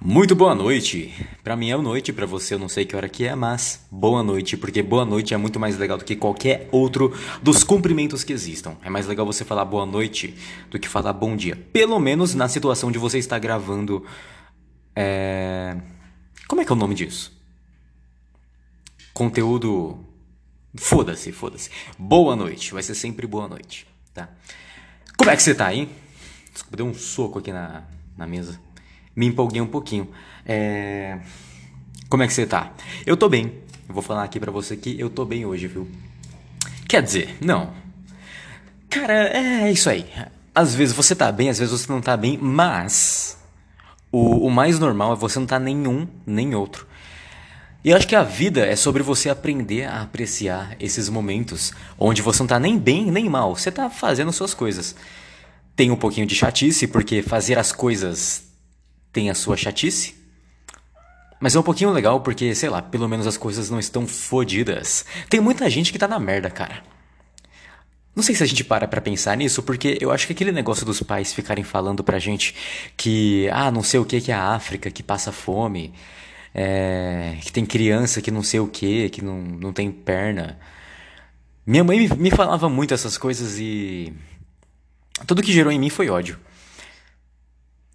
Muito boa noite. Pra mim é noite, pra você eu não sei que hora que é, mas boa noite, porque boa noite é muito mais legal do que qualquer outro dos cumprimentos que existam. É mais legal você falar boa noite do que falar bom dia. Pelo menos na situação de você estar gravando. É... Como é que é o nome disso? Conteúdo. Foda-se, foda-se. Boa noite, vai ser sempre boa noite, tá? Como é que você tá aí? Desculpa, deu um soco aqui na, na mesa me empolguei um pouquinho. É... Como é que você tá? Eu tô bem. Eu vou falar aqui pra você que eu tô bem hoje, viu? Quer dizer, não. Cara, é isso aí. Às vezes você tá bem, às vezes você não tá bem, mas o, o mais normal é você não tá nenhum nem outro. E eu acho que a vida é sobre você aprender a apreciar esses momentos onde você não tá nem bem nem mal, você tá fazendo suas coisas. Tem um pouquinho de chatice, porque fazer as coisas tem a sua chatice. Mas é um pouquinho legal porque, sei lá, pelo menos as coisas não estão fodidas. Tem muita gente que tá na merda, cara. Não sei se a gente para pra pensar nisso, porque eu acho que aquele negócio dos pais ficarem falando pra gente que, ah, não sei o que que é a África, que passa fome, é, que tem criança que não sei o que, que não, não tem perna. Minha mãe me, me falava muito essas coisas e. Tudo que gerou em mim foi ódio.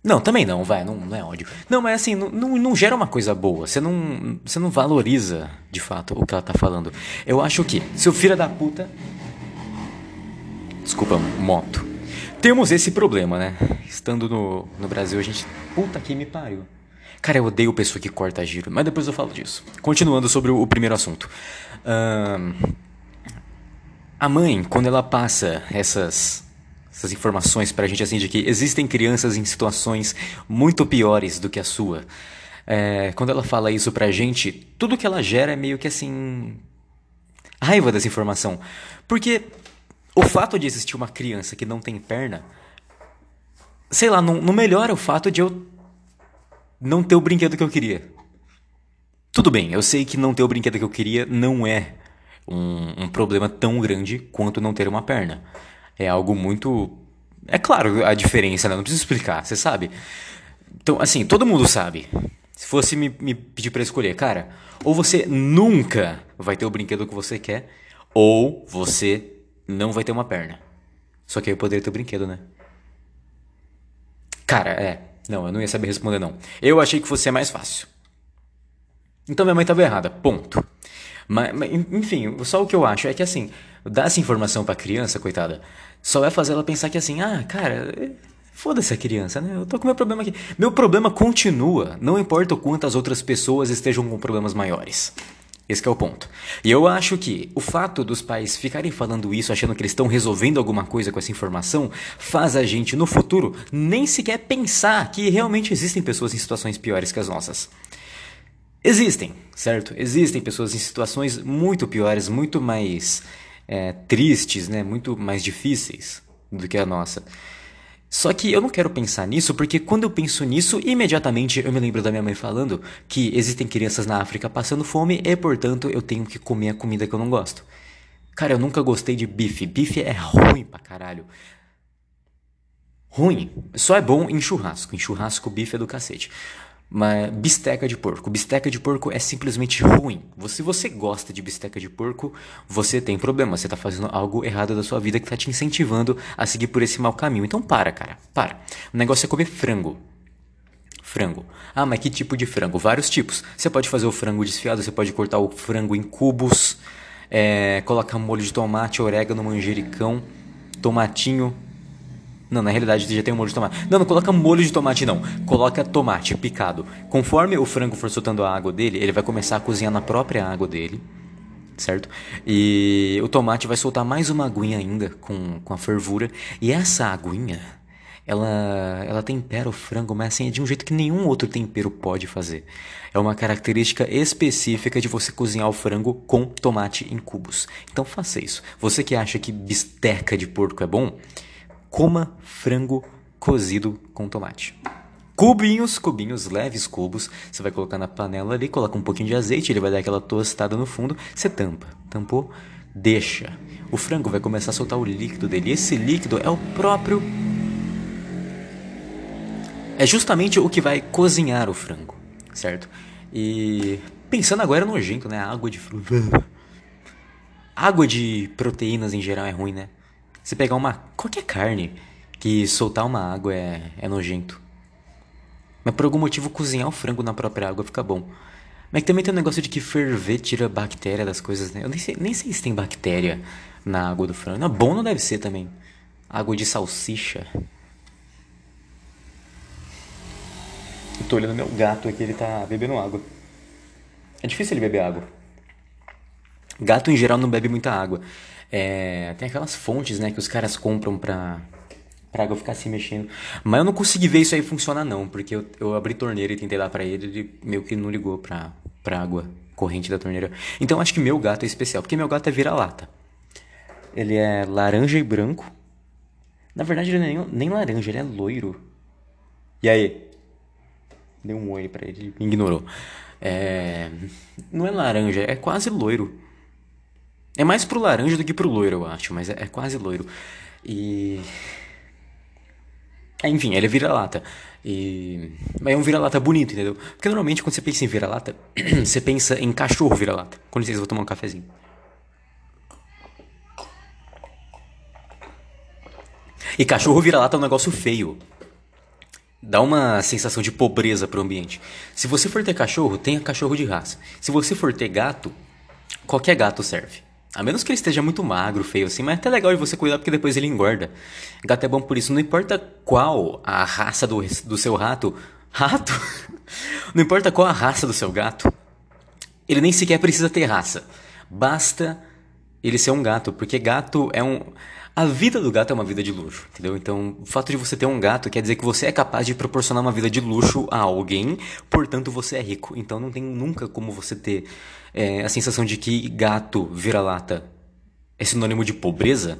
Não, também não, vai, não, não é ódio. Não, mas assim, não, não, não, gera uma coisa boa. Você não, você não valoriza, de fato, o que ela tá falando. Eu acho que, seu filho da puta. Desculpa, moto. Temos esse problema, né? Estando no, no Brasil, a gente. Puta que me pariu. Cara, eu odeio pessoa que corta giro, mas depois eu falo disso. Continuando sobre o, o primeiro assunto. A mãe, quando ela passa essas essas informações para a gente assim de que existem crianças em situações muito piores do que a sua. É, quando ela fala isso pra gente, tudo que ela gera é meio que assim. raiva dessa informação. Porque o fato de existir uma criança que não tem perna, sei lá, não, não melhora o fato de eu não ter o brinquedo que eu queria. Tudo bem, eu sei que não ter o brinquedo que eu queria não é um, um problema tão grande quanto não ter uma perna é algo muito. É claro a diferença, né? Não preciso explicar, você sabe. Então, assim, todo mundo sabe. Se fosse me, me pedir para escolher, cara, ou você nunca vai ter o brinquedo que você quer, ou você não vai ter uma perna. Só que aí eu poderia ter o brinquedo, né? Cara, é. Não, eu não ia saber responder, não. Eu achei que fosse mais fácil. Então minha mãe estava errada, ponto. Mas, mas, enfim, só o que eu acho é que assim, dar essa informação pra criança, coitada, só vai fazer ela pensar que assim, ah, cara, foda-se a criança, né? Eu tô com meu problema aqui. Meu problema continua, não importa o quanto as outras pessoas estejam com problemas maiores. Esse é o ponto. E eu acho que o fato dos pais ficarem falando isso, achando que eles estão resolvendo alguma coisa com essa informação, faz a gente, no futuro, nem sequer pensar que realmente existem pessoas em situações piores que as nossas. Existem, certo? Existem pessoas em situações muito piores, muito mais é, tristes, né? Muito mais difíceis do que a nossa. Só que eu não quero pensar nisso porque quando eu penso nisso, imediatamente eu me lembro da minha mãe falando que existem crianças na África passando fome e, portanto, eu tenho que comer a comida que eu não gosto. Cara, eu nunca gostei de bife. Bife é ruim pra caralho. Ruim. Só é bom em churrasco. Em churrasco, bife é do cacete uma bisteca de porco. Bisteca de porco é simplesmente ruim. Se você gosta de bisteca de porco, você tem problema. Você está fazendo algo errado da sua vida que está te incentivando a seguir por esse mau caminho. Então para, cara. Para. O negócio é comer frango. Frango. Ah, mas que tipo de frango? Vários tipos. Você pode fazer o frango desfiado, você pode cortar o frango em cubos, é, colocar molho de tomate, orégano, manjericão, tomatinho, não, na realidade já tem um molho de tomate. Não, não coloca molho de tomate não. Coloca tomate picado. Conforme o frango for soltando a água dele, ele vai começar a cozinhar na própria água dele. Certo? E o tomate vai soltar mais uma aguinha ainda com, com a fervura. E essa aguinha, ela, ela tempera o frango, mas assim é de um jeito que nenhum outro tempero pode fazer. É uma característica específica de você cozinhar o frango com tomate em cubos. Então faça isso. Você que acha que bisteca de porco é bom, coma frango cozido com tomate. Cubinhos, cubinhos, leves cubos. Você vai colocar na panela ali, coloca um pouquinho de azeite, ele vai dar aquela tostada no fundo. Você tampa. Tampou? Deixa. O frango vai começar a soltar o líquido dele. Esse líquido é o próprio. é justamente o que vai cozinhar o frango, certo? E pensando agora é nojento, né? Água de fruta. Água de proteínas em geral é ruim, né? Você pegar uma. qualquer carne que soltar uma água é, é nojento. Mas por algum motivo cozinhar o frango na própria água fica bom. Mas também tem um negócio de que ferver tira bactéria das coisas, né? Eu nem sei, nem sei se tem bactéria na água do frango. Não, bom não deve ser também. Água de salsicha. Eu tô olhando meu gato aqui, ele tá bebendo água. É difícil ele beber água. Gato em geral não bebe muita água. É, tem aquelas fontes, né, que os caras compram pra, pra água ficar se mexendo. Mas eu não consegui ver isso aí funcionar não, porque eu, eu abri torneira e tentei dar pra ele, ele meio que não ligou pra, pra água corrente da torneira. Então acho que meu gato é especial, porque meu gato é vira-lata. Ele é laranja e branco. Na verdade ele não é nem, nem laranja, ele é loiro. E aí? Dei um oi pra ele, ele ignorou. É... Não é laranja, é quase loiro. É mais pro laranja do que pro loiro, eu acho, mas é, é quase loiro. E. Enfim, ele é vira-lata. E... Mas é um vira-lata bonito, entendeu? Porque normalmente quando você pensa em vira-lata, você pensa em cachorro vira-lata. Com licença, vou tomar um cafezinho. E cachorro vira-lata é um negócio feio dá uma sensação de pobreza pro ambiente. Se você for ter cachorro, tenha cachorro de raça. Se você for ter gato, qualquer gato serve. A menos que ele esteja muito magro, feio assim, mas é até legal de você cuidar porque depois ele engorda. Gato é bom por isso, não importa qual a raça do, do seu rato. Rato? não importa qual a raça do seu gato, ele nem sequer precisa ter raça. Basta ele ser um gato, porque gato é um. A vida do gato é uma vida de luxo, entendeu? Então, o fato de você ter um gato quer dizer que você é capaz de proporcionar uma vida de luxo a alguém, portanto você é rico. Então não tem nunca como você ter é, a sensação de que gato vira-lata é sinônimo de pobreza,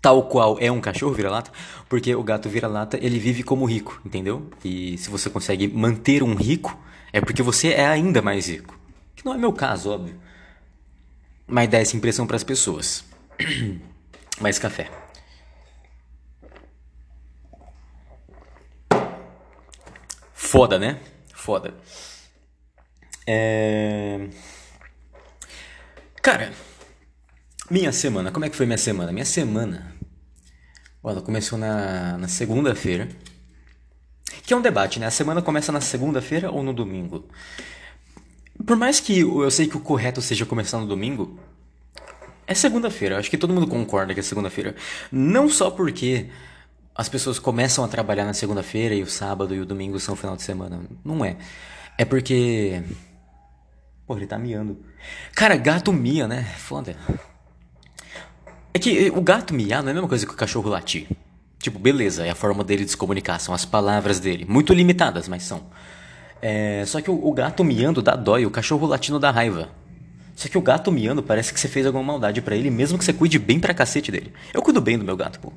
tal qual é um cachorro vira-lata, porque o gato vira-lata ele vive como rico, entendeu? E se você consegue manter um rico, é porque você é ainda mais rico. Que não é meu caso, óbvio. Mas dá essa impressão para as pessoas. mais café. Foda, né? Foda. É... Cara, minha semana, como é que foi minha semana? Minha semana, ela começou na, na segunda-feira, que é um debate, né? A semana começa na segunda-feira ou no domingo? Por mais que eu sei que o correto seja começar no domingo, é segunda-feira, acho que todo mundo concorda que é segunda-feira. Não só porque as pessoas começam a trabalhar na segunda-feira e o sábado e o domingo são final de semana. Não é. É porque. Pô, ele tá miando. Cara, gato mia, né? Foda. É que o gato miar não é a mesma coisa que o cachorro latir. Tipo, beleza, é a forma dele de se comunicar, são as palavras dele. Muito limitadas, mas são. É, só que o, o gato miando dá dói, o cachorro latindo dá raiva. Só que o gato miando parece que você fez alguma maldade para ele, mesmo que você cuide bem pra cacete dele. Eu cuido bem do meu gato, pô.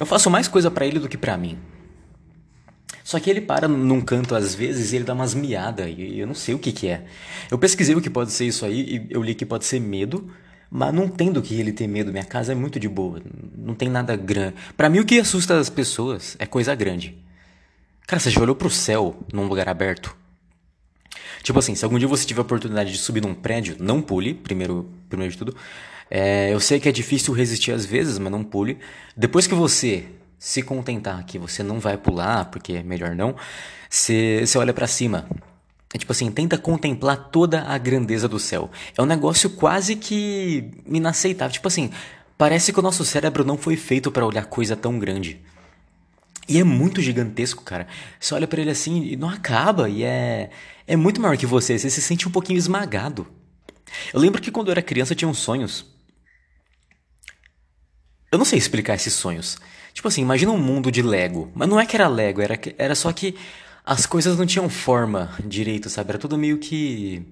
Eu faço mais coisa para ele do que para mim. Só que ele para num canto às vezes e ele dá umas miadas e eu não sei o que que é. Eu pesquisei o que pode ser isso aí e eu li que pode ser medo, mas não tem do que ele ter medo. Minha casa é muito de boa, não tem nada grande. Para mim o que assusta as pessoas é coisa grande. Cara, você já olhou pro céu num lugar aberto? Tipo assim, se algum dia você tiver a oportunidade de subir num prédio, não pule, primeiro, primeiro de tudo. É, eu sei que é difícil resistir às vezes, mas não pule. Depois que você se contentar que você não vai pular, porque é melhor não, você, olha para cima. É tipo assim, tenta contemplar toda a grandeza do céu. É um negócio quase que inaceitável. Tipo assim, parece que o nosso cérebro não foi feito para olhar coisa tão grande. E é muito gigantesco, cara. Você olha para ele assim e não acaba. E é, é muito maior que você. Você se sente um pouquinho esmagado. Eu lembro que quando eu era criança eu tinha uns sonhos. Eu não sei explicar esses sonhos. Tipo assim, imagina um mundo de Lego. Mas não é que era Lego, era, era só que as coisas não tinham forma direito, sabe? Era tudo meio que.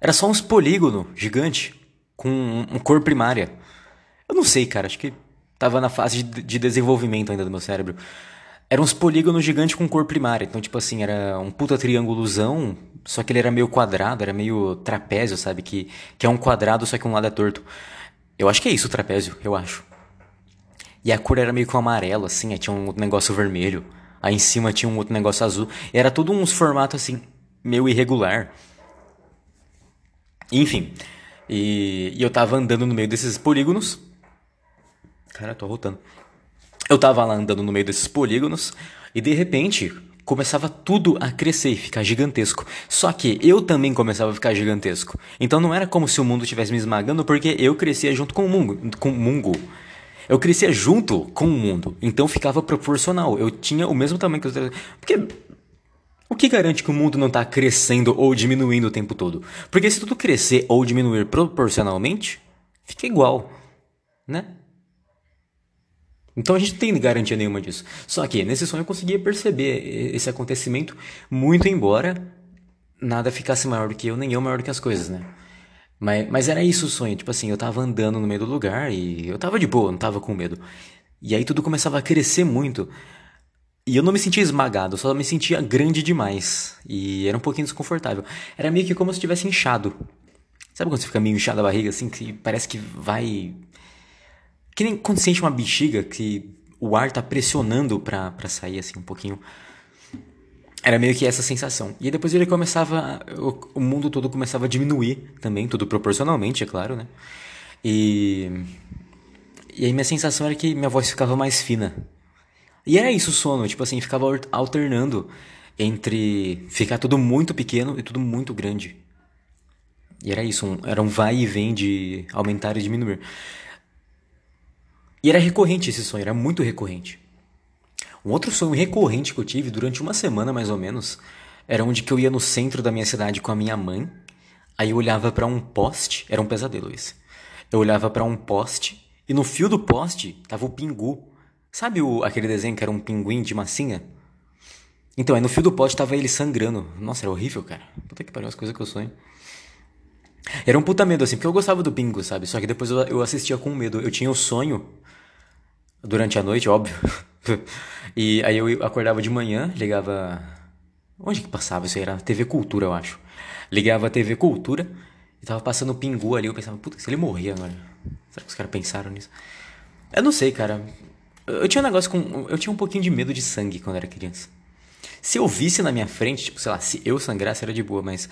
Era só uns polígono gigante com um cor primária. Eu não sei, cara. Acho que tava na fase de, de desenvolvimento ainda do meu cérebro. Eram uns polígonos gigantes com cor primária. Então, tipo assim, era um puta triângulozão, só que ele era meio quadrado, era meio trapézio, sabe? Que, que é um quadrado, só que um lado é torto. Eu acho que é isso o trapézio, eu acho. E a cor era meio que um amarelo, assim, tinha um outro negócio vermelho. Aí em cima tinha um outro negócio azul. Era tudo uns formatos assim, meio irregular. Enfim. E, e eu tava andando no meio desses polígonos. Cara, eu tô rotando. Eu tava lá andando no meio desses polígonos. E de repente, começava tudo a crescer e ficar gigantesco. Só que eu também começava a ficar gigantesco. Então não era como se o mundo estivesse me esmagando, porque eu crescia junto com o mundo. Com o mungo. Eu crescia junto com o mundo. Então ficava proporcional. Eu tinha o mesmo tamanho que os. Porque. O que garante que o mundo não está crescendo ou diminuindo o tempo todo? Porque se tudo crescer ou diminuir proporcionalmente, fica igual, né? Então a gente não tem garantia nenhuma disso. Só que nesse sonho eu conseguia perceber esse acontecimento, muito embora nada ficasse maior do que eu, nem eu maior do que as coisas, né? Mas, mas era isso o sonho, tipo assim, eu tava andando no meio do lugar e eu tava de boa, não tava com medo. E aí tudo começava a crescer muito. E eu não me sentia esmagado, só me sentia grande demais. E era um pouquinho desconfortável. Era meio que como se estivesse inchado. Sabe quando você fica meio inchado a barriga assim, que parece que vai. Que nem quando sente uma bexiga que o ar tá pressionando pra, pra sair assim um pouquinho. Era meio que essa sensação. E aí depois ele começava. O, o mundo todo começava a diminuir também, tudo proporcionalmente, é claro, né? E. E aí minha sensação era que minha voz ficava mais fina. E era isso o sono, tipo assim, ficava alternando entre ficar tudo muito pequeno e tudo muito grande. E era isso, um, era um vai e vem de aumentar e diminuir. E era recorrente esse sonho, era muito recorrente. Um outro sonho recorrente que eu tive durante uma semana mais ou menos era onde que eu ia no centro da minha cidade com a minha mãe. Aí eu olhava para um poste, era um pesadelo esse. Eu olhava para um poste e no fio do poste tava o pingu. Sabe o, aquele desenho que era um pinguim de massinha? Então, aí no fio do poste tava ele sangrando. Nossa, era horrível, cara. Puta que pariu, as coisas que eu sonho. Era um puta medo, assim, porque eu gostava do pingu, sabe? Só que depois eu, eu assistia com medo. Eu tinha o sonho durante a noite, óbvio. e aí eu acordava de manhã, ligava. Onde que passava isso aí? Era TV Cultura, eu acho. Ligava a TV Cultura e tava passando o Pingu ali. Eu pensava, puta, se ele morrer agora? Será que os caras pensaram nisso? Eu não sei, cara. Eu tinha um negócio com. Eu tinha um pouquinho de medo de sangue quando era criança. Se eu visse na minha frente, tipo, sei lá, se eu sangrasse era de boa, mas.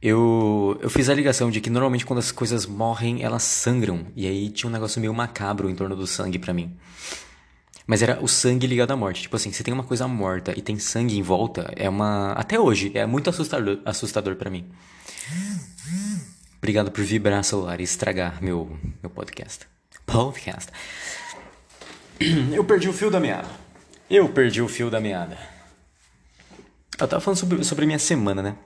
Eu, eu fiz a ligação de que normalmente quando as coisas morrem, elas sangram. E aí tinha um negócio meio macabro em torno do sangue para mim. Mas era o sangue ligado à morte. Tipo assim, se tem uma coisa morta e tem sangue em volta, é uma. Até hoje, é muito assustador, assustador para mim. Obrigado por vibrar celular e estragar meu, meu podcast. Podcast. Eu perdi o fio da meada. Eu perdi o fio da meada. Eu tava falando sobre, sobre minha semana, né?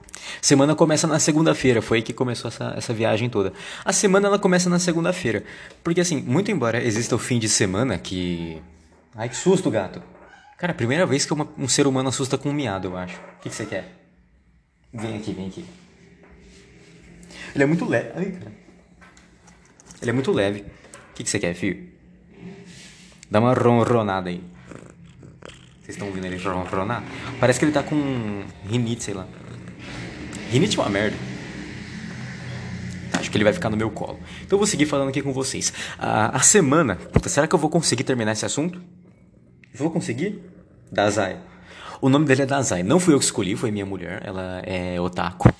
Semana começa na segunda-feira, foi aí que começou essa, essa viagem toda. A semana ela começa na segunda-feira. Porque assim, muito embora exista o fim de semana que Ai, que susto, gato. Cara, primeira vez que uma, um ser humano assusta com um miado, eu acho. O que, que você quer? Vem aqui, vem aqui. Ele é muito leve. Ai, cara. Ele é muito leve. O que, que você quer, filho? Dá uma ronronada aí. Vocês estão ouvindo ele ronronar? Parece que ele tá com rinite, sei lá. Rinite é uma merda. Acho que ele vai ficar no meu colo. Então eu vou seguir falando aqui com vocês. A, a semana. Puta, será que eu vou conseguir terminar esse assunto? Vou conseguir? Dazai. O nome dele é Dazai. Não fui eu que escolhi, foi minha mulher. Ela é otaku.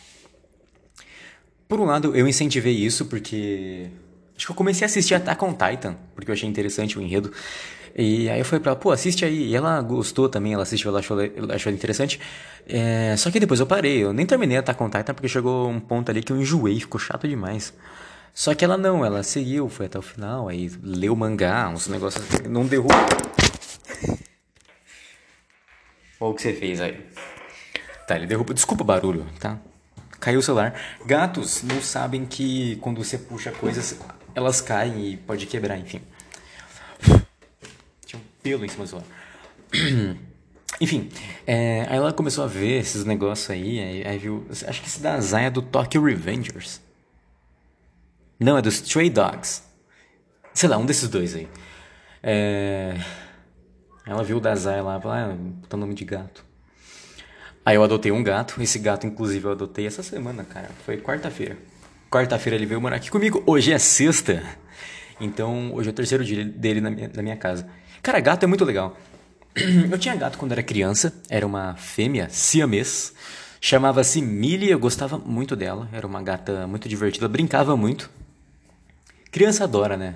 Por um lado, eu incentivei isso porque. Acho que eu comecei a assistir Attack on Titan, porque eu achei interessante o enredo. E aí eu falei pra ela, pô, assiste aí. E ela gostou também, ela assistiu, ela achou, ela achou interessante. É, só que depois eu parei, eu nem terminei Attack on Titan porque chegou um ponto ali que eu enjoei, ficou chato demais. Só que ela não, ela seguiu, foi até o final, aí leu mangá, uns negócios. Não derrubou. Olha o que você fez aí. Tá, ele derruba. Desculpa o barulho, tá? Caiu o celular. Gatos não sabem que quando você puxa coisas, elas caem e pode quebrar, enfim. Pelo em cima do celular. Enfim, é, aí ela começou a ver esses negócios aí, aí, aí, viu. Acho que esse da Zaya é do Tokyo Revengers. Não, é dos Stray Dogs. Sei lá, um desses dois aí. É. Ela viu o Dazai lá, falou, ah, puta nome de gato. Aí eu adotei um gato, esse gato inclusive eu adotei essa semana, cara, foi quarta-feira. Quarta-feira ele veio morar aqui comigo, hoje é sexta. Então, hoje é o terceiro dia dele na minha, na minha casa. Cara, gato é muito legal. Eu tinha gato quando era criança, era uma fêmea siamês. Chamava-se Millie, eu gostava muito dela. Era uma gata muito divertida, brincava muito. Criança adora, né?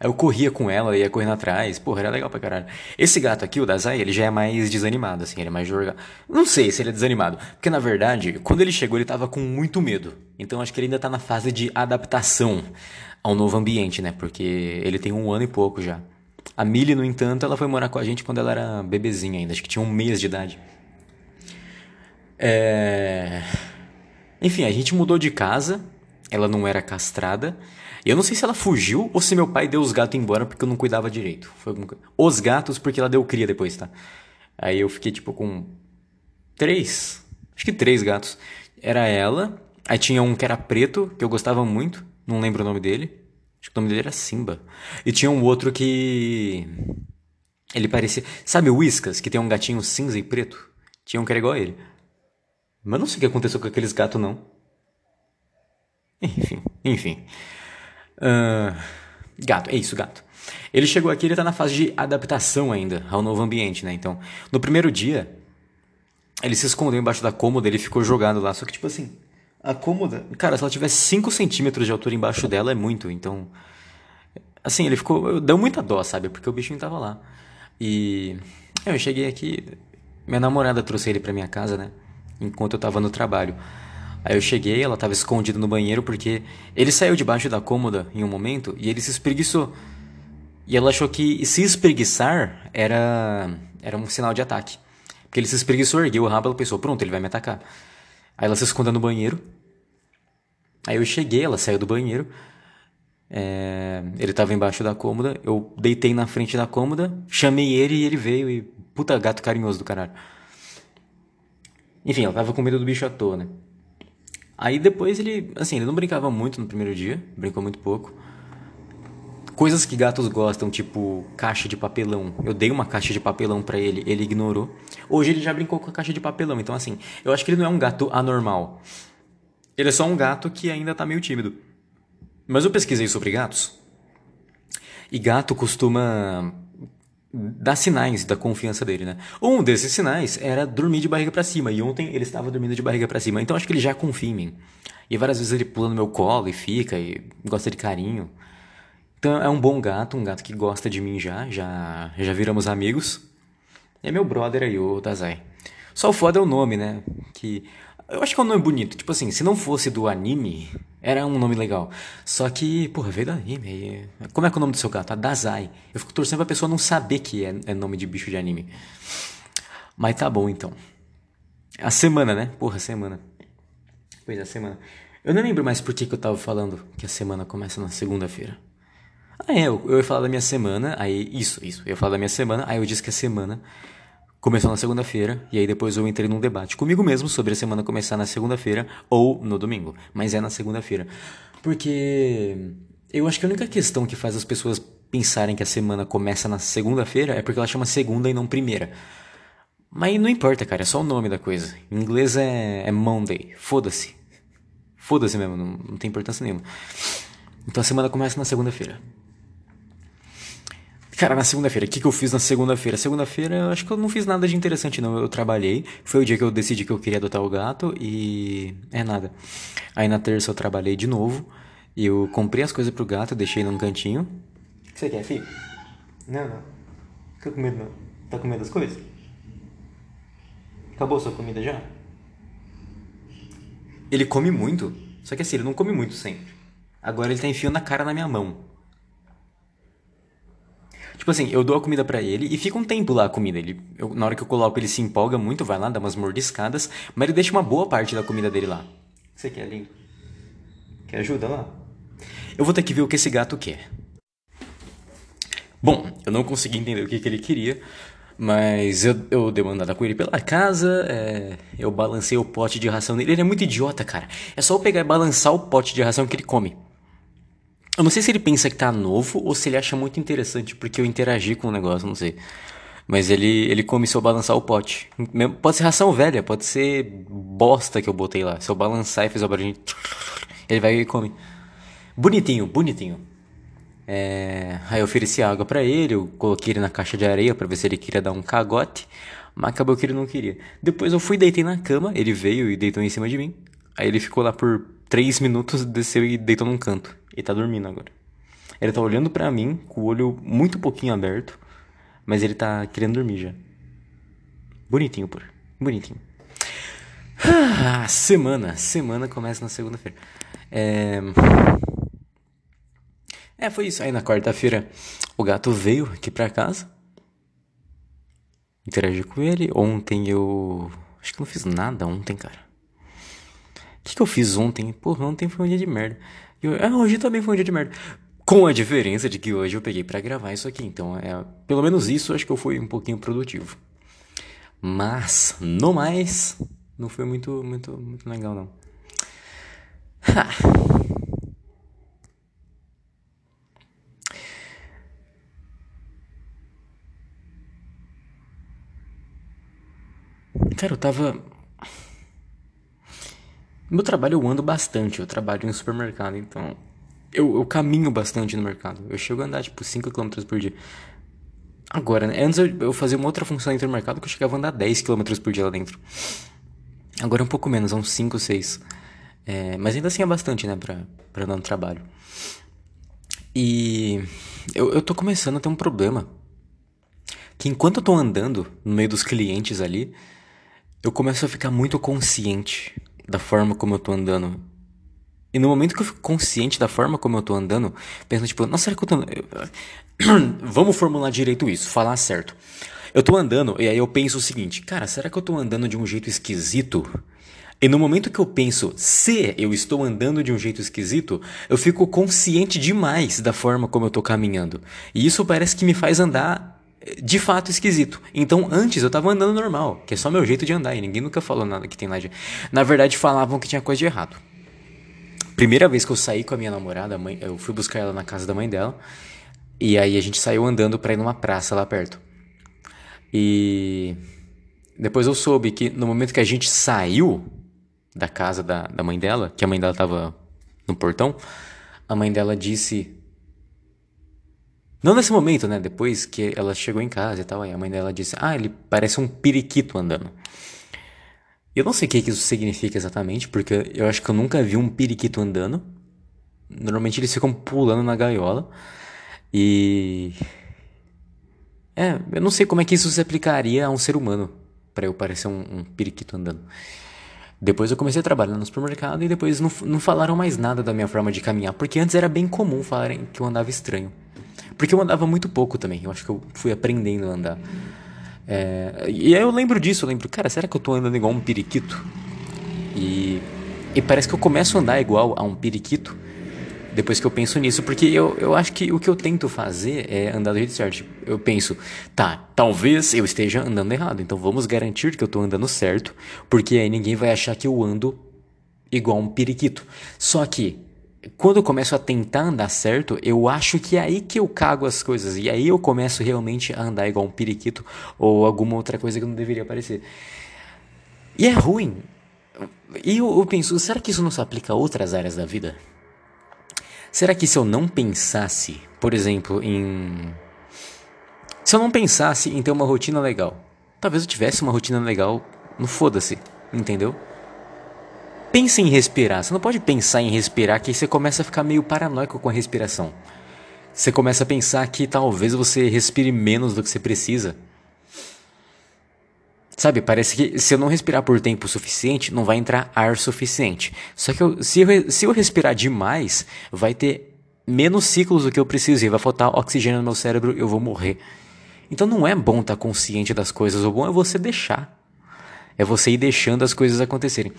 Eu corria com ela, ia correndo atrás. Porra, era legal pra caralho. Esse gato aqui, o Dazai, ele já é mais desanimado, assim, ele é mais jogado. Não sei se ele é desanimado, porque na verdade, quando ele chegou, ele tava com muito medo. Então acho que ele ainda tá na fase de adaptação ao novo ambiente, né? Porque ele tem um ano e pouco já. A Millie, no entanto, ela foi morar com a gente quando ela era bebezinha ainda, acho que tinha um mês de idade. É... Enfim, a gente mudou de casa, ela não era castrada. E eu não sei se ela fugiu ou se meu pai deu os gatos embora porque eu não cuidava direito. Os gatos porque ela deu cria depois, tá? Aí eu fiquei tipo com três, acho que três gatos. Era ela, aí tinha um que era preto, que eu gostava muito, não lembro o nome dele. Acho que o nome dele era Simba. E tinha um outro que ele parecia, sabe o Whiskas, que tem um gatinho cinza e preto? Tinha um que era igual a ele. Mas não sei o que aconteceu com aqueles gatos não. Enfim, enfim. Uh, gato, é isso, gato. Ele chegou aqui, ele tá na fase de adaptação ainda ao novo ambiente, né? Então, no primeiro dia, ele se escondeu embaixo da cômoda, ele ficou jogado lá. Só que, tipo assim, a cômoda, cara, se ela tivesse 5 centímetros de altura embaixo dela, é muito. Então, assim, ele ficou. Deu muita dó, sabe? Porque o bichinho tava lá. E eu cheguei aqui, minha namorada trouxe ele pra minha casa, né? Enquanto eu tava no trabalho. Aí eu cheguei, ela estava escondida no banheiro porque ele saiu debaixo da cômoda em um momento e ele se espreguiçou. E ela achou que se espreguiçar era era um sinal de ataque. Porque ele se espreguiçou, ergueu o rabo, ela pensou, pronto, ele vai me atacar. Aí ela se escondeu no banheiro. Aí eu cheguei, ela saiu do banheiro. É, ele estava embaixo da cômoda, eu deitei na frente da cômoda, chamei ele e ele veio e... Puta gato carinhoso do caralho. Enfim, ela tava com medo do bicho à toa, né? Aí depois ele, assim, ele não brincava muito no primeiro dia, brincou muito pouco. Coisas que gatos gostam, tipo caixa de papelão. Eu dei uma caixa de papelão para ele, ele ignorou. Hoje ele já brincou com a caixa de papelão, então assim, eu acho que ele não é um gato anormal. Ele é só um gato que ainda tá meio tímido. Mas eu pesquisei sobre gatos. E gato costuma dar sinais da confiança dele, né? Um desses sinais era dormir de barriga para cima. E ontem ele estava dormindo de barriga para cima. Então acho que ele já confia em mim. E várias vezes ele pula no meu colo e fica e gosta de carinho. Então é um bom gato, um gato que gosta de mim já, já, já viramos amigos. É meu brother aí, o Dazai. Só o foda é o nome, né? Que eu acho que é um nome bonito. Tipo assim, se não fosse do anime, era um nome legal. Só que, porra, veio do anime. Como é que é o nome do seu gato? A Dazai. Eu fico torcendo pra pessoa não saber que é, é nome de bicho de anime. Mas tá bom, então. A semana, né? Porra, semana. Pois é, a semana. Eu não lembro mais por que, que eu tava falando que a semana começa na segunda-feira. Ah, é, eu, eu ia falar da minha semana, aí, isso, isso, eu ia falar da minha semana, aí eu disse que a semana começou na segunda-feira, e aí depois eu entrei num debate comigo mesmo sobre a semana começar na segunda-feira ou no domingo, mas é na segunda-feira. Porque eu acho que a única questão que faz as pessoas pensarem que a semana começa na segunda-feira é porque ela chama segunda e não primeira. Mas não importa, cara, é só o nome da coisa. Em inglês é, é Monday, foda-se. Foda-se mesmo, não, não tem importância nenhuma. Então a semana começa na segunda-feira. Cara, na segunda-feira, o que, que eu fiz na segunda-feira? Segunda-feira, acho que eu não fiz nada de interessante, não. Eu trabalhei, foi o dia que eu decidi que eu queria adotar o gato e. É nada. Aí na terça eu trabalhei de novo. Eu comprei as coisas pro gato, deixei num cantinho. O que você quer, filho? Não, não. Fica com medo, não. Tá com medo das coisas? Acabou sua comida já? Ele come muito, só que assim, ele não come muito sempre. Agora ele tá enfiando a cara na minha mão. Tipo assim, eu dou a comida para ele e fica um tempo lá a comida. Ele, eu, na hora que eu coloco, ele se empolga muito, vai lá, dá umas mordiscadas, mas ele deixa uma boa parte da comida dele lá. Você quer, lindo? Quer ajuda lá? Eu vou ter que ver o que esse gato quer. Bom, eu não consegui entender o que, que ele queria, mas eu, eu dei uma andada com ele pela casa, é, eu balancei o pote de ração dele. Ele é muito idiota, cara. É só eu pegar e balançar o pote de ração que ele come. Eu não sei se ele pensa que tá novo ou se ele acha muito interessante porque eu interagi com o negócio, não sei. Mas ele, ele começou a balançar o pote. Pode ser ração velha, pode ser bosta que eu botei lá. Se eu balançar e fizer o barulhinho, ele vai e come. Bonitinho, bonitinho. É... Aí eu ofereci água para ele, eu coloquei ele na caixa de areia para ver se ele queria dar um cagote, mas acabou que ele não queria. Depois eu fui deitei na cama, ele veio e deitou em cima de mim. Aí ele ficou lá por três minutos, desceu e deitou num canto. E tá dormindo agora. Ele tá olhando para mim com o olho muito pouquinho aberto, mas ele tá querendo dormir já. Bonitinho, por. Bonitinho. Ah, semana. Semana começa na segunda-feira. É... é, foi isso. Aí na quarta-feira o gato veio aqui pra casa. Interagi com ele. Ontem eu. Acho que não fiz nada ontem, cara. O que, que eu fiz ontem? Porra, ontem foi um dia de merda. Eu... Ah, hoje também foi um dia de merda. Com a diferença de que hoje eu peguei para gravar isso aqui. Então, é, pelo menos isso acho que eu fui um pouquinho produtivo. Mas, no mais, não foi muito, muito, muito legal, não. Ha. Cara, eu tava. Meu trabalho eu ando bastante, eu trabalho em supermercado, então eu, eu caminho bastante no mercado. Eu chego a andar tipo 5 km por dia. Agora, né? Antes eu, eu fazia uma outra função dentro do mercado que eu chegava a andar 10 km por dia lá dentro. Agora é um pouco menos, uns 5, 6. É, mas ainda assim é bastante, né, pra, pra andar no trabalho. E eu, eu tô começando a ter um problema. Que enquanto eu tô andando no meio dos clientes ali, eu começo a ficar muito consciente da forma como eu tô andando. E no momento que eu fico consciente da forma como eu tô andando, pensando, tipo, nossa, será que eu tô. Vamos formular direito isso, falar certo. Eu tô andando e aí eu penso o seguinte, cara, será que eu tô andando de um jeito esquisito? E no momento que eu penso, se eu estou andando de um jeito esquisito, eu fico consciente demais da forma como eu tô caminhando. E isso parece que me faz andar de fato esquisito. Então antes eu tava andando normal, que é só meu jeito de andar, e ninguém nunca falou nada que tem lá de. Na verdade, falavam que tinha coisa de errado. Primeira vez que eu saí com a minha namorada, mãe, eu fui buscar ela na casa da mãe dela. E aí a gente saiu andando pra ir numa praça lá perto. E depois eu soube que no momento que a gente saiu da casa da, da mãe dela, que a mãe dela tava no portão, a mãe dela disse. Não nesse momento, né? Depois que ela chegou em casa e tal, aí a mãe dela disse: Ah, ele parece um periquito andando. Eu não sei o que isso significa exatamente, porque eu acho que eu nunca vi um periquito andando. Normalmente eles ficam pulando na gaiola. E. É, eu não sei como é que isso se aplicaria a um ser humano, para eu parecer um, um, periquito andando. Depois eu comecei a trabalhar no supermercado e depois não, não falaram mais nada da minha forma de caminhar, porque antes era bem comum falarem que eu andava estranho. Porque eu andava muito pouco também, eu acho que eu fui aprendendo a andar. É, e aí eu lembro disso, eu lembro, cara, será que eu tô andando igual um periquito? E, e parece que eu começo a andar igual a um periquito depois que eu penso nisso, porque eu, eu acho que o que eu tento fazer é andar do jeito certo. Eu penso, tá, talvez eu esteja andando errado, então vamos garantir que eu tô andando certo, porque aí ninguém vai achar que eu ando igual um periquito. Só que quando eu começo a tentar andar certo, eu acho que é aí que eu cago as coisas. E aí eu começo realmente a andar igual um periquito ou alguma outra coisa que não deveria parecer. E é ruim. E eu, eu penso, será que isso não se aplica a outras áreas da vida? Será que se eu não pensasse, por exemplo, em. Se eu não pensasse em ter uma rotina legal, talvez eu tivesse uma rotina legal no foda-se, entendeu? Pense em respirar. Você não pode pensar em respirar que aí você começa a ficar meio paranoico com a respiração. Você começa a pensar que talvez você respire menos do que você precisa. Sabe, parece que se eu não respirar por tempo suficiente, não vai entrar ar suficiente. Só que eu, se, eu, se eu respirar demais, vai ter menos ciclos do que eu preciso e vai faltar oxigênio no meu cérebro, eu vou morrer. Então não é bom estar consciente das coisas, o bom é você deixar. É você ir deixando as coisas acontecerem.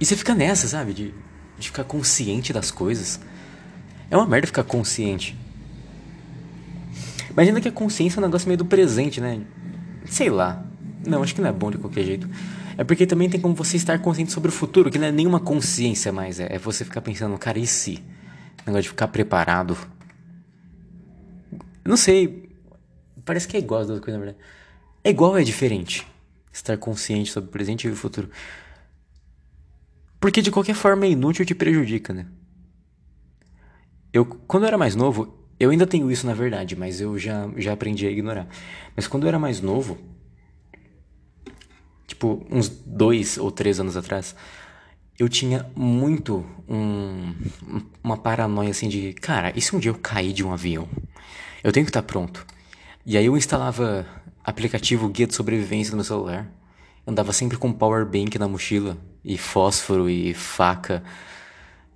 E você fica nessa, sabe? De, de ficar consciente das coisas. É uma merda ficar consciente. Imagina que a consciência é um negócio meio do presente, né? Sei lá. Não, acho que não é bom de qualquer jeito. É porque também tem como você estar consciente sobre o futuro, que não é nenhuma consciência mais. É, é você ficar pensando, cara, e se? Negócio de ficar preparado. Não sei. Parece que é igual as duas coisas, na verdade. É igual é diferente? Estar consciente sobre o presente e o futuro. Porque de qualquer forma é inútil e te prejudica, né? Eu, quando eu era mais novo, eu ainda tenho isso na verdade, mas eu já, já aprendi a ignorar. Mas quando eu era mais novo, tipo, uns dois ou três anos atrás, eu tinha muito um, uma paranoia assim de, cara, e se um dia eu cair de um avião? Eu tenho que estar pronto. E aí eu instalava aplicativo guia de sobrevivência no meu celular. Andava sempre com power bank na mochila, e fósforo, e faca,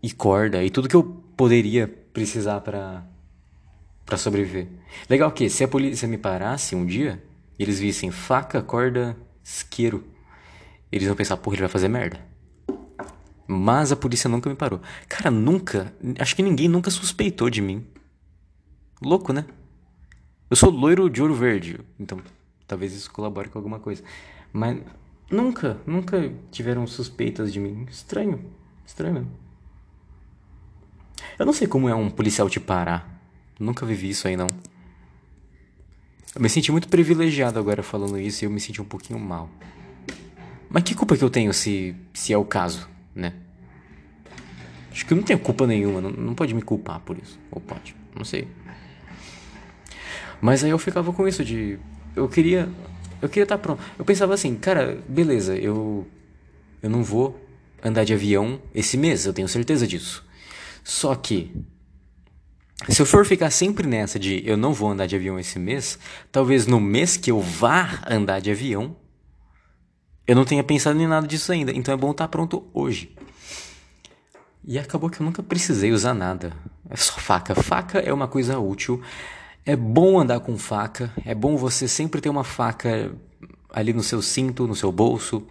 e corda, e tudo que eu poderia precisar para para sobreviver. Legal que se a polícia me parasse um dia, eles vissem faca, corda, isqueiro, eles vão pensar, porra, ele vai fazer merda. Mas a polícia nunca me parou. Cara, nunca. Acho que ninguém nunca suspeitou de mim. Louco, né? Eu sou loiro de ouro verde. Então, talvez isso colabore com alguma coisa. Mas nunca, nunca tiveram suspeitas de mim. Estranho. Estranho mesmo. Eu não sei como é um policial te parar. Nunca vivi isso aí, não. Eu me senti muito privilegiado agora falando isso e eu me senti um pouquinho mal. Mas que culpa que eu tenho se, se é o caso? né? Acho que eu não tenho culpa nenhuma, não, não pode me culpar por isso. Ou pode, não sei. Mas aí eu ficava com isso de. Eu queria. Eu queria estar tá pronto. Eu pensava assim, cara, beleza, eu. Eu não vou andar de avião esse mês, eu tenho certeza disso. Só que. Se eu for ficar sempre nessa de eu não vou andar de avião esse mês, talvez no mês que eu vá andar de avião, eu não tinha pensado em nada disso ainda, então é bom estar pronto hoje. E acabou que eu nunca precisei usar nada. É só faca. Faca é uma coisa útil. É bom andar com faca. É bom você sempre ter uma faca ali no seu cinto, no seu bolso.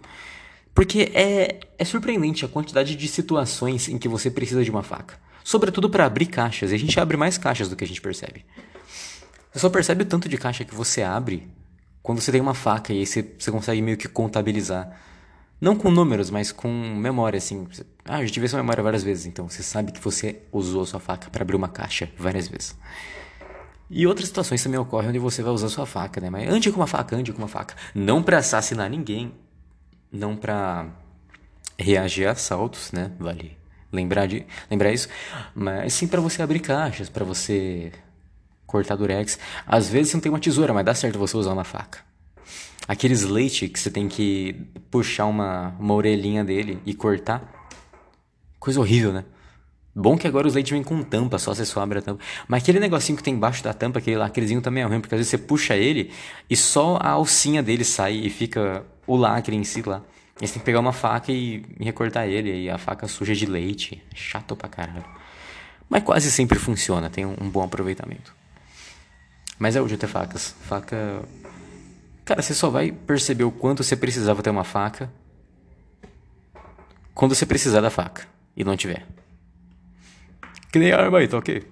Porque é, é surpreendente a quantidade de situações em que você precisa de uma faca. Sobretudo para abrir caixas. E a gente abre mais caixas do que a gente percebe. Você só percebe o tanto de caixa que você abre quando você tem uma faca e aí você, você consegue meio que contabilizar. Não com números, mas com memória, assim. Ah, a gente vê sua memória várias vezes, então você sabe que você usou a sua faca para abrir uma caixa várias vezes. E outras situações também ocorrem onde você vai usar sua faca, né? Mas ande com uma faca, ande com uma faca. Não para assassinar ninguém, não para reagir a assaltos, né? Vale lembrar de lembrar isso, mas sim para você abrir caixas, para você cortar durex. Às vezes você não tem uma tesoura, mas dá certo você usar uma faca. Aqueles leite que você tem que puxar uma, uma orelhinha dele e cortar. Coisa horrível, né? Bom que agora os leites vêm com tampa, só você só abre a tampa. Mas aquele negocinho que tem embaixo da tampa, aquele lacrezinho também é ruim, porque às vezes você puxa ele e só a alcinha dele sai e fica o lacre em si lá. E você tem que pegar uma faca e recortar ele, e a faca suja de leite. Chato pra caralho. Mas quase sempre funciona, tem um bom aproveitamento. Mas é útil ter facas. Faca. Cara, você só vai perceber o quanto você precisava ter uma faca quando você precisar da faca e não tiver. Que nem arma aí, tá ok?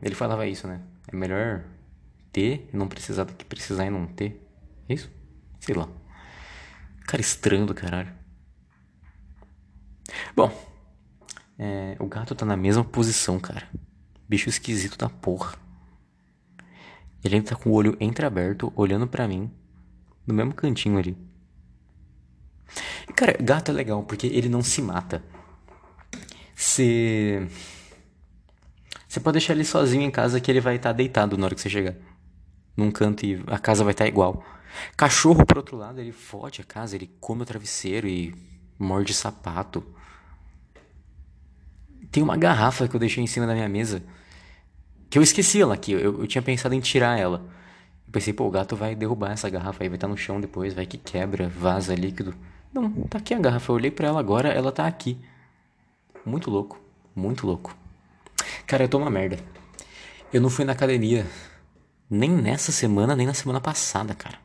Ele falava isso, né? É melhor ter e não precisar do que precisar e não ter. É isso? Sei lá. Cara estranho do caralho. Bom, é, o gato tá na mesma posição, cara. Bicho esquisito da porra. Ele ainda tá com o olho entreaberto, olhando para mim, no mesmo cantinho ali. E, cara, gato é legal porque ele não se mata. Você. Você pode deixar ele sozinho em casa que ele vai estar tá deitado na hora que você chegar. Num canto e a casa vai estar tá igual. Cachorro, por outro lado, ele fode a casa, ele come o travesseiro e morde sapato. Tem uma garrafa que eu deixei em cima da minha mesa que eu esqueci ela aqui, eu, eu tinha pensado em tirar ela. Eu pensei, pô, o gato vai derrubar essa garrafa aí, vai estar tá no chão depois, vai que quebra, vaza líquido. Não, tá aqui a garrafa. Eu olhei pra ela agora, ela tá aqui. Muito louco, muito louco. Cara, eu tô uma merda. Eu não fui na academia nem nessa semana, nem na semana passada, cara.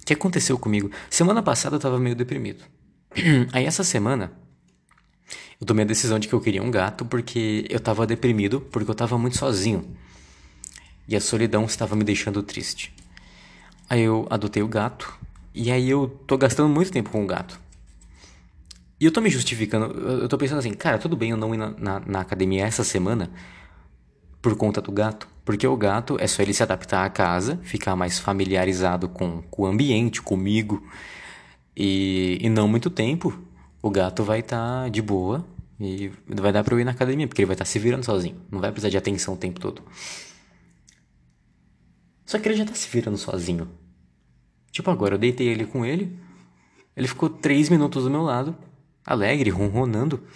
O que aconteceu comigo? Semana passada eu tava meio deprimido. Aí essa semana eu tomei a decisão de que eu queria um gato porque eu estava deprimido, porque eu estava muito sozinho. E a solidão estava me deixando triste. Aí eu adotei o gato, e aí eu tô gastando muito tempo com o gato. E eu tô me justificando, eu tô pensando assim, cara, tudo bem eu não ir na, na, na academia essa semana por conta do gato. Porque o gato é só ele se adaptar à casa, ficar mais familiarizado com, com o ambiente, comigo. E, e não muito tempo o gato vai estar tá de boa, E vai dar pra eu ir na academia, porque ele vai estar tá se virando sozinho. Não vai precisar de atenção o tempo todo. Só que ele já tá se virando sozinho. Tipo, agora eu deitei ele com ele. Ele ficou três minutos do meu lado, alegre, ronronando.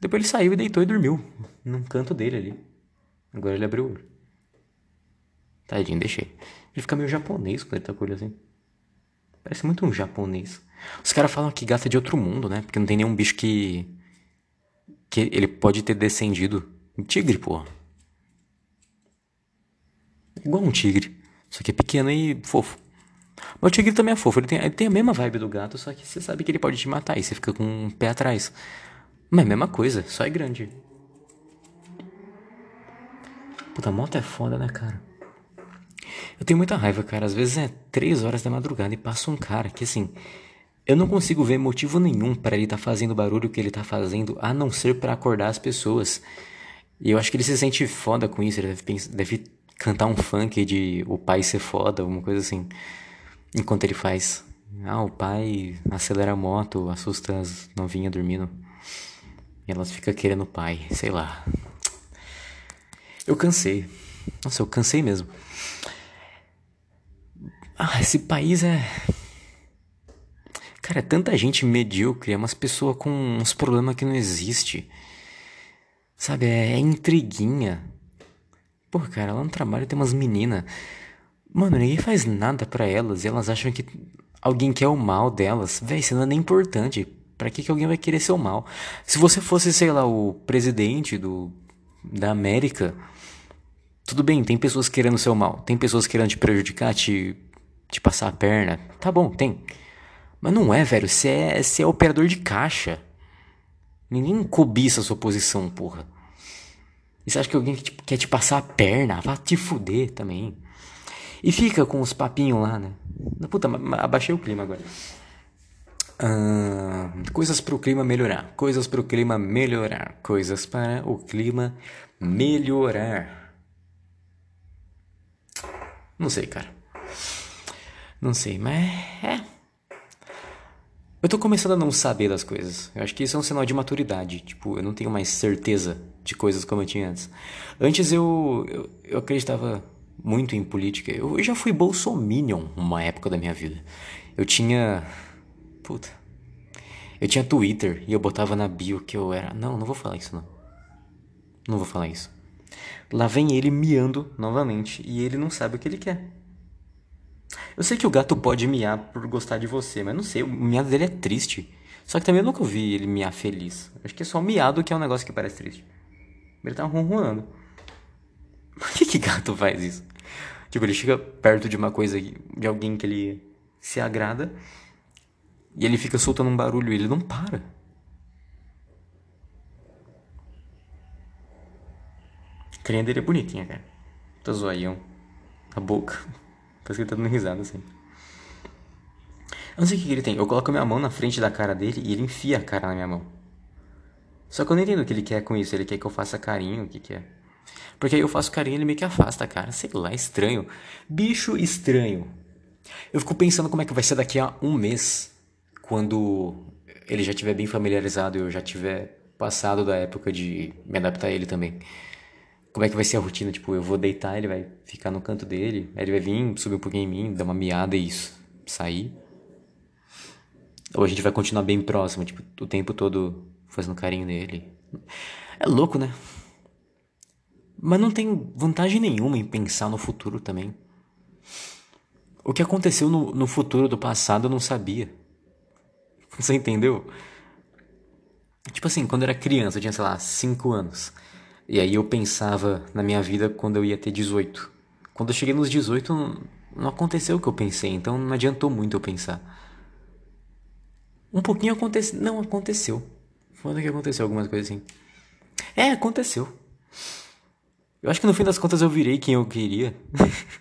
Depois ele saiu e deitou e dormiu. Num canto dele ali. Agora ele abriu o olho. Tadinho, deixei. Ele fica meio japonês quando ele tá com o olho assim. Parece muito um japonês. Os caras falam que gato é de outro mundo, né? Porque não tem nenhum bicho que. que ele pode ter descendido. Um tigre, porra. Igual um tigre. Só que é pequeno e fofo. Mas o tigre também é fofo. Ele tem, ele tem a mesma vibe do gato, só que você sabe que ele pode te matar e você fica com um pé atrás. Mas é a mesma coisa, só é grande. Puta, moto é foda, né, cara? Eu tenho muita raiva, cara. Às vezes é três horas da madrugada e passa um cara que, assim, eu não consigo ver motivo nenhum para ele estar tá fazendo o barulho que ele tá fazendo, a não ser para acordar as pessoas. E eu acho que ele se sente foda com isso. Ele deve, pensar, deve cantar um funk de o pai ser foda, alguma coisa assim. Enquanto ele faz. Ah, o pai acelera a moto, assusta as novinhas dormindo. E elas ficam querendo o pai, sei lá. Eu cansei. Nossa, eu cansei mesmo. Ah, esse país é. Cara, é tanta gente medíocre, é umas pessoas com uns problemas que não existe. Sabe, é, é intriguinha. Pô, cara, lá no trabalho tem umas meninas. Mano, ninguém faz nada para elas e elas acham que alguém quer o mal delas. Véi, isso não é nem importante. Pra que, que alguém vai querer seu mal? Se você fosse, sei lá, o presidente do, da América, tudo bem, tem pessoas querendo seu mal. Tem pessoas querendo te prejudicar, te, te passar a perna. Tá bom, tem. Mas não é, velho. Você é, você é operador de caixa. Ninguém cobiça a sua posição, porra. E você acha que alguém que te, quer te passar a perna? Vá te fuder também. E fica com os papinhos lá, né? Puta, abaixei o clima agora. Coisas para o clima melhorar. Coisas para o clima melhorar. Coisas para o clima melhorar. Não sei, cara. Não sei, mas é. Eu tô começando a não saber das coisas. Eu acho que isso é um sinal de maturidade. Tipo, eu não tenho mais certeza de coisas como eu tinha antes. Antes eu, eu, eu acreditava muito em política. Eu já fui bolsominion uma época da minha vida. Eu tinha. Puta. Eu tinha Twitter e eu botava na bio que eu era. Não, não vou falar isso não. Não vou falar isso. Lá vem ele miando novamente e ele não sabe o que ele quer. Eu sei que o gato pode miar por gostar de você, mas não sei, o miado dele é triste. Só que também eu nunca vi ele miar feliz. Acho que é só o miado que é um negócio que parece triste. Ele tá ronroando. Por que que gato faz isso? Tipo, ele chega perto de uma coisa, de alguém que ele se agrada, e ele fica soltando um barulho e ele não para. A carinha dele é bonitinha, cara. Tá zoaião. A boca. Parece que ele tá dando risada assim. Eu não sei o que ele tem. Eu coloco a minha mão na frente da cara dele e ele enfia a cara na minha mão. Só que eu não entendo o que ele quer com isso. Ele quer que eu faça carinho, o que que é? Porque aí eu faço carinho e ele meio que afasta cara. Sei lá, estranho. Bicho estranho. Eu fico pensando como é que vai ser daqui a um mês. Quando ele já estiver bem familiarizado e eu já tiver passado da época de me adaptar a ele também. Como é que vai ser a rotina? Tipo, eu vou deitar, ele vai ficar no canto dele, aí ele vai vir, subir um pouquinho em mim, dar uma miada e isso, sair. Ou a gente vai continuar bem próximo, tipo, o tempo todo fazendo carinho nele. É louco, né? Mas não tem vantagem nenhuma em pensar no futuro também. O que aconteceu no, no futuro do passado eu não sabia. Você entendeu? Tipo assim, quando eu era criança, eu tinha, sei lá, 5 anos. E aí eu pensava na minha vida quando eu ia ter 18. Quando eu cheguei nos 18, não, não aconteceu o que eu pensei, então não adiantou muito eu pensar. Um pouquinho aconteceu. Não, aconteceu. Foda que aconteceu algumas coisas assim. É, aconteceu. Eu acho que no fim das contas eu virei quem eu queria.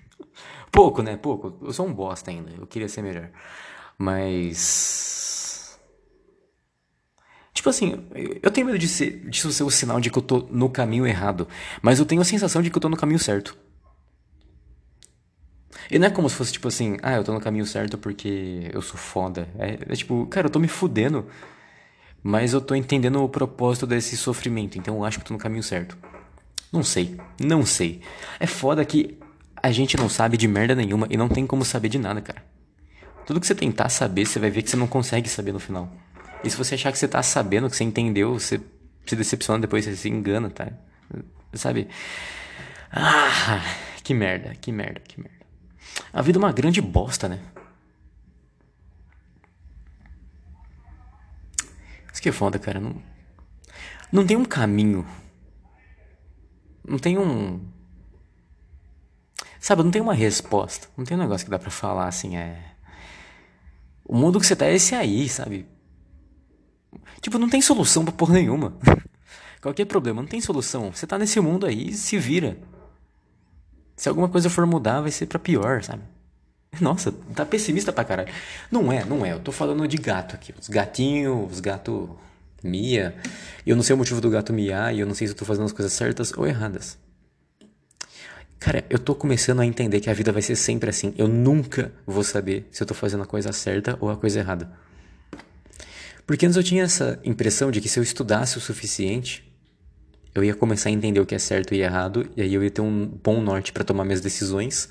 Pouco, né? Pouco. Eu sou um bosta ainda. Eu queria ser melhor. Mas. Tipo assim, eu tenho medo de ser, disso ser o sinal de que eu tô no caminho errado. Mas eu tenho a sensação de que eu tô no caminho certo. E não é como se fosse tipo assim, ah, eu tô no caminho certo porque eu sou foda. É, é tipo, cara, eu tô me fudendo. Mas eu tô entendendo o propósito desse sofrimento, então eu acho que tô no caminho certo. Não sei, não sei. É foda que a gente não sabe de merda nenhuma e não tem como saber de nada, cara. Tudo que você tentar saber, você vai ver que você não consegue saber no final. E se você achar que você tá sabendo, que você entendeu, você se decepciona depois, você se engana, tá? Sabe? Ah, que merda, que merda, que merda. A vida é uma grande bosta, né? Isso que é foda, cara. Não, não tem um caminho. Não tem um. Sabe, não tem uma resposta. Não tem um negócio que dá pra falar assim, é. O mundo que você tá é esse aí, sabe? Tipo, não tem solução pra porra nenhuma. Qualquer problema, não tem solução. Você tá nesse mundo aí, se vira. Se alguma coisa for mudar, vai ser pra pior, sabe? Nossa, tá pessimista pra caralho. Não é, não é. Eu tô falando de gato aqui. Os gatinhos, os gatos mia. E eu não sei o motivo do gato miar e eu não sei se eu tô fazendo as coisas certas ou erradas. Cara, eu tô começando a entender que a vida vai ser sempre assim. Eu nunca vou saber se eu tô fazendo a coisa certa ou a coisa errada. Porque antes eu tinha essa impressão de que se eu estudasse o suficiente, eu ia começar a entender o que é certo e errado, e aí eu ia ter um bom norte para tomar minhas decisões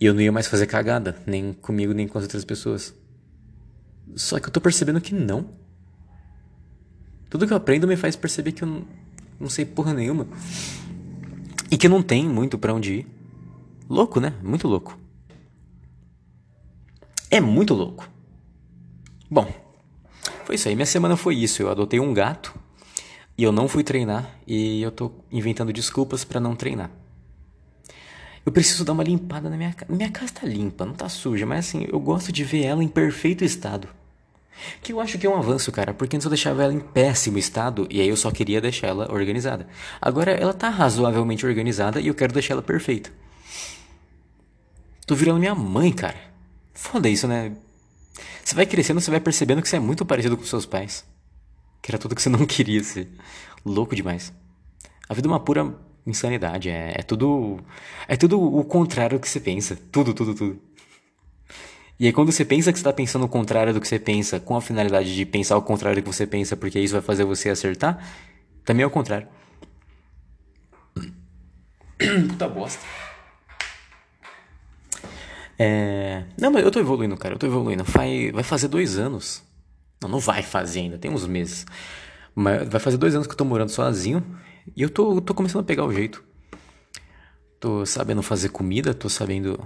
e eu não ia mais fazer cagada, nem comigo, nem com as outras pessoas. Só que eu tô percebendo que não. Tudo que eu aprendo me faz perceber que eu não, sei porra nenhuma. E que não tem muito para onde ir. Louco, né? Muito louco. É muito louco. Bom, foi isso aí. Minha semana foi isso. Eu adotei um gato e eu não fui treinar e eu tô inventando desculpas para não treinar. Eu preciso dar uma limpada na minha casa. Minha casa tá limpa, não tá suja, mas assim, eu gosto de ver ela em perfeito estado. Que eu acho que é um avanço, cara, porque antes eu deixava ela em péssimo estado e aí eu só queria deixar ela organizada. Agora ela tá razoavelmente organizada e eu quero deixar ela perfeita. Tô virando minha mãe, cara. Foda isso, né? Você vai crescendo, você vai percebendo que você é muito parecido com seus pais. Que era tudo que você não queria ser. Louco demais. A vida é uma pura insanidade. É, é tudo. É tudo o contrário do que você pensa. Tudo, tudo, tudo. E aí quando você pensa que você está pensando o contrário do que você pensa, com a finalidade de pensar o contrário do que você pensa, porque isso vai fazer você acertar, também é o contrário. Puta bosta. É... Não, mas eu tô evoluindo, cara. Eu tô evoluindo. Vai, vai fazer dois anos. Não, não vai fazer ainda, tem uns meses. Mas vai fazer dois anos que eu tô morando sozinho. E eu tô, tô começando a pegar o jeito. Tô sabendo fazer comida, tô sabendo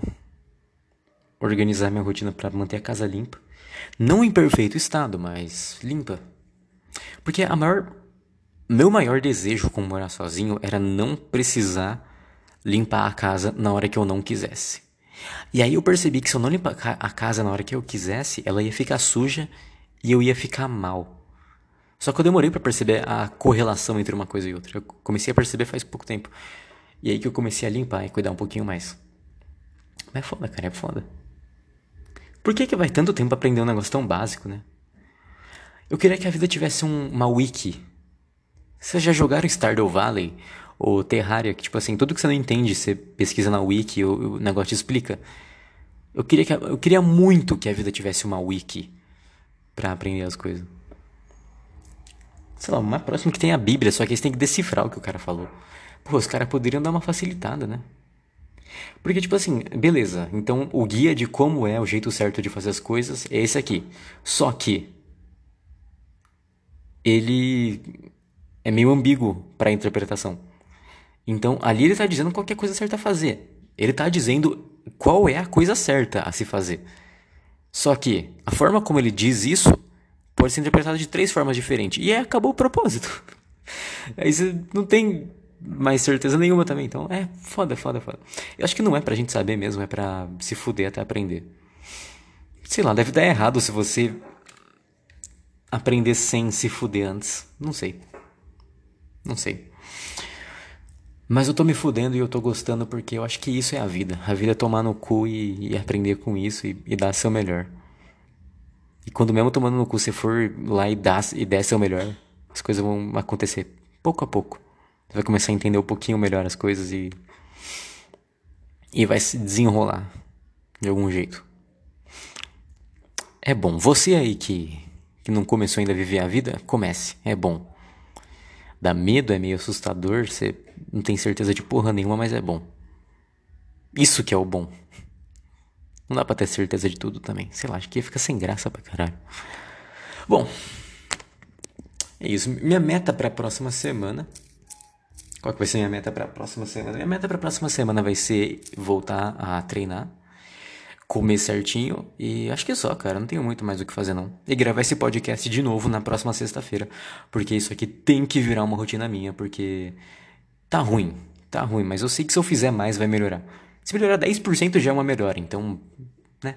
organizar minha rotina para manter a casa limpa. Não em perfeito estado, mas limpa. Porque a maior meu maior desejo com morar sozinho era não precisar limpar a casa na hora que eu não quisesse. E aí eu percebi que se eu não limpar a casa na hora que eu quisesse, ela ia ficar suja e eu ia ficar mal. Só que eu demorei para perceber a correlação entre uma coisa e outra. Eu comecei a perceber faz pouco tempo. E aí que eu comecei a limpar e cuidar um pouquinho mais. Mas é foda, cara, é foda. Por que que vai tanto tempo aprender um negócio tão básico, né? Eu queria que a vida tivesse um, uma wiki. Vocês já jogaram Stardew Valley? Ou Terraria, que tipo assim, tudo que você não entende, você pesquisa na wiki o, o negócio te explica. Eu queria, que, eu queria muito que a vida tivesse uma wiki para aprender as coisas sei lá, o mais próximo que tem a Bíblia, só que eles têm que decifrar o que o cara falou. Pô, os caras poderiam dar uma facilitada, né? Porque, tipo assim, beleza, então o guia de como é o jeito certo de fazer as coisas é esse aqui. Só que ele é meio ambíguo para interpretação. Então, ali ele tá dizendo qual é a coisa certa a fazer. Ele tá dizendo qual é a coisa certa a se fazer. Só que a forma como ele diz isso pode ser interpretado de três formas diferentes. E aí acabou o propósito. Aí você não tem mais certeza nenhuma também. Então é foda, foda, foda. Eu acho que não é pra gente saber mesmo, é pra se fuder até aprender. Sei lá, deve dar errado se você aprender sem se fuder antes. Não sei. Não sei. Mas eu tô me fudendo e eu tô gostando porque eu acho que isso é a vida. A vida é tomar no cu e, e aprender com isso e, e dar seu melhor. E quando mesmo tomando no cu você for lá e, dá, e der seu melhor, as coisas vão acontecer pouco a pouco. Você vai começar a entender um pouquinho melhor as coisas e. E vai se desenrolar de algum jeito. É bom. Você aí que, que não começou ainda a viver a vida, comece, é bom. Dá medo, é meio assustador, você não tem certeza de porra nenhuma, mas é bom. Isso que é o bom. Não dá pra ter certeza de tudo também. Sei lá, acho que fica sem graça pra caralho. Bom, é isso. Minha meta pra próxima semana. Qual que vai ser minha meta pra próxima semana? Minha meta pra próxima semana vai ser voltar a treinar comer certinho e acho que é só, cara. Não tenho muito mais o que fazer, não. E gravar esse podcast de novo na próxima sexta-feira. Porque isso aqui tem que virar uma rotina minha, porque tá ruim. Tá ruim, mas eu sei que se eu fizer mais vai melhorar. Se melhorar 10% já é uma melhora, então, né?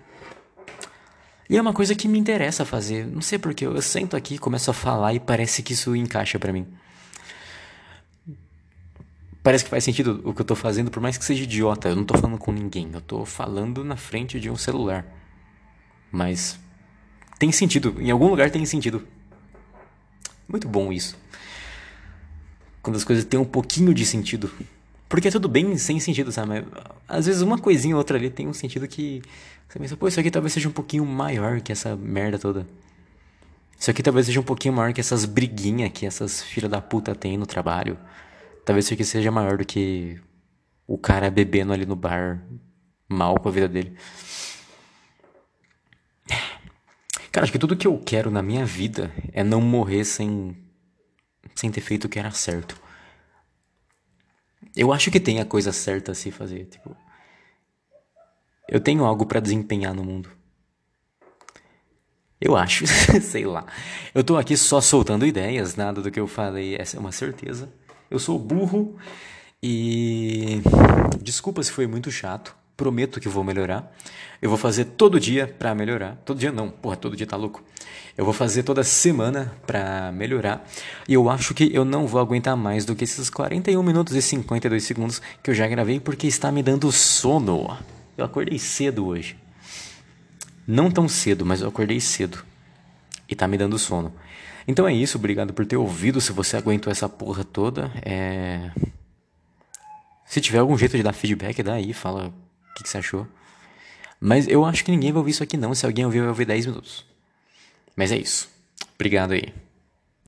E é uma coisa que me interessa fazer. Não sei porque eu sento aqui, começo a falar e parece que isso encaixa para mim. Parece que faz sentido o que eu tô fazendo, por mais que seja idiota. Eu não tô falando com ninguém. Eu tô falando na frente de um celular. Mas tem sentido. Em algum lugar tem sentido. Muito bom isso. Quando as coisas têm um pouquinho de sentido. Porque é tudo bem sem sentido, sabe? Às vezes uma coisinha ou outra ali tem um sentido que. Você pensa, pô, isso aqui talvez seja um pouquinho maior que essa merda toda. Isso aqui talvez seja um pouquinho maior que essas briguinhas que essas filhas da puta têm no trabalho. Talvez isso aqui seja maior do que o cara bebendo ali no bar mal com a vida dele. Cara, acho que tudo que eu quero na minha vida é não morrer sem sem ter feito o que era certo. Eu acho que tem a coisa certa a se fazer, tipo, eu tenho algo para desempenhar no mundo. Eu acho, sei lá. Eu tô aqui só soltando ideias, nada do que eu falei, essa é uma certeza. Eu sou burro e desculpa se foi muito chato. Prometo que vou melhorar. Eu vou fazer todo dia para melhorar. Todo dia não, porra, todo dia tá louco. Eu vou fazer toda semana para melhorar. E eu acho que eu não vou aguentar mais do que esses 41 minutos e 52 segundos que eu já gravei porque está me dando sono. Eu acordei cedo hoje. Não tão cedo, mas eu acordei cedo. E tá me dando sono. Então é isso, obrigado por ter ouvido. Se você aguentou essa porra toda, é... se tiver algum jeito de dar feedback, dá aí, fala o que, que você achou. Mas eu acho que ninguém vai ouvir isso aqui não. Se alguém ouvir, vai ouvir 10 minutos. Mas é isso. Obrigado aí.